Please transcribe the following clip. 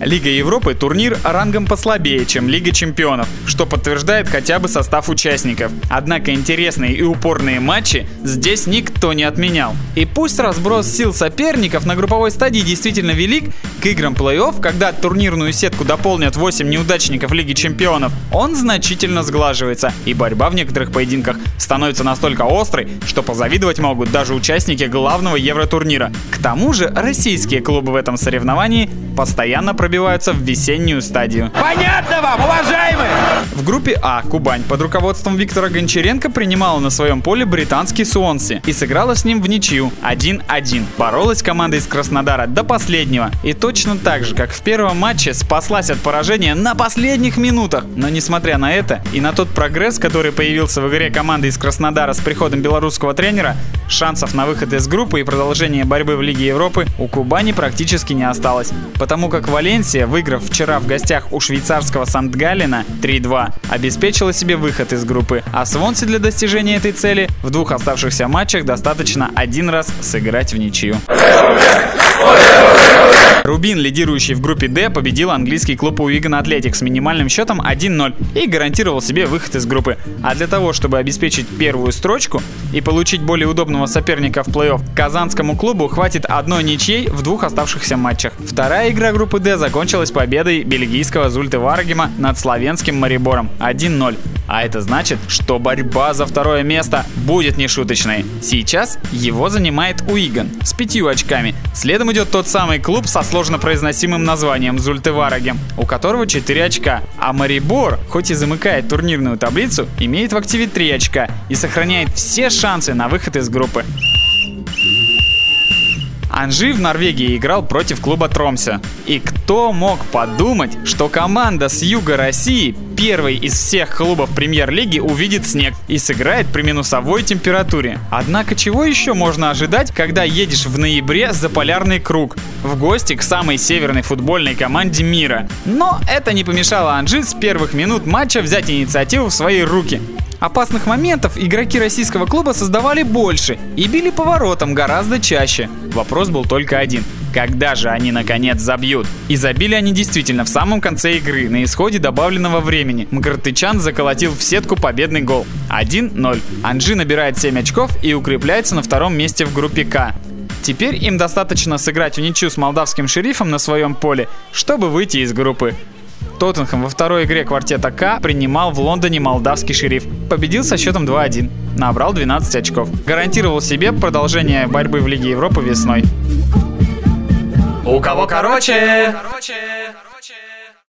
Лига Европы – турнир рангом послабее, чем Лига Чемпионов, что подтверждает хотя бы состав участников. Однако интересные и упорные матчи здесь никто не отменял. И пусть разброс сил соперников на групповой стадии действительно велик, к играм плей-офф, когда турнирную сетку дополнят 8 неудачников Лиги Чемпионов, он значительно сглаживается, и борьба в некоторых поединках становится настолько острой, что позавидовать могут даже участники главного Евротурнира. К тому же российские клубы в этом соревновании постоянно пробиваются в весеннюю стадию. Понятно вам, уважаемые? В группе А Кубань под руководством Виктора Гончаренко принимала на своем поле британский Суонси и сыграла с ним в ничью 1-1. Боролась команда из Краснодара до последнего и точно так же, как в первом матче, спаслась от поражения на последних минутах. Но несмотря на это и на тот прогресс, который появился в игре команды из Краснодара с приходом белорусского тренера, шансов на выход из группы и продолжение борьбы в Лиге Европы у Кубани практически не осталось. Потому как Валенсия, выиграв вчера в гостях у швейцарского Сандгалина 3-2, обеспечила себе выход из группы, а Свонси для достижения этой цели в двух оставшихся матчах достаточно один раз сыграть в ничью. Рубин, лидирующий в группе D, победил английский клуб Уиган Атлетик с минимальным счетом 1-0 и гарантировал себе выход из группы. А для того, чтобы обеспечить первую строчку и получить более удобного соперника в плей-офф, казанскому клубу хватит одной ничьей в двух оставшихся матчах. Вторая игра группы D закончилась победой бельгийского Зульты Варгема над славянским Марибором 1-0. А это значит, что борьба за второе место будет нешуточной. Сейчас его занимает Уиган с пятью очками. Следом идет тот самый клуб со сложно произносимым названием Зультевараге, у которого 4 очка. А Марибор, хоть и замыкает турнирную таблицу, имеет в активе 3 очка и сохраняет все шансы на выход из группы. Анжи в Норвегии играл против клуба Тромсе. И кто мог подумать, что команда с юга России, первой из всех клубов премьер-лиги, увидит снег и сыграет при минусовой температуре. Однако чего еще можно ожидать, когда едешь в ноябре за полярный круг, в гости к самой северной футбольной команде мира. Но это не помешало Анжи с первых минут матча взять инициативу в свои руки. Опасных моментов игроки российского клуба создавали больше и били поворотом гораздо чаще. Вопрос был только один. Когда же они наконец забьют? И забили они действительно в самом конце игры, на исходе добавленного времени. Мкртычан заколотил в сетку победный гол. 1-0. Анжи набирает 7 очков и укрепляется на втором месте в группе К. Теперь им достаточно сыграть в ничью с молдавским шерифом на своем поле, чтобы выйти из группы. Тоттенхэм во второй игре квартета К принимал в Лондоне молдавский шериф. Победил со счетом 2-1. Набрал 12 очков. Гарантировал себе продолжение борьбы в Лиге Европы весной. У кого короче? короче.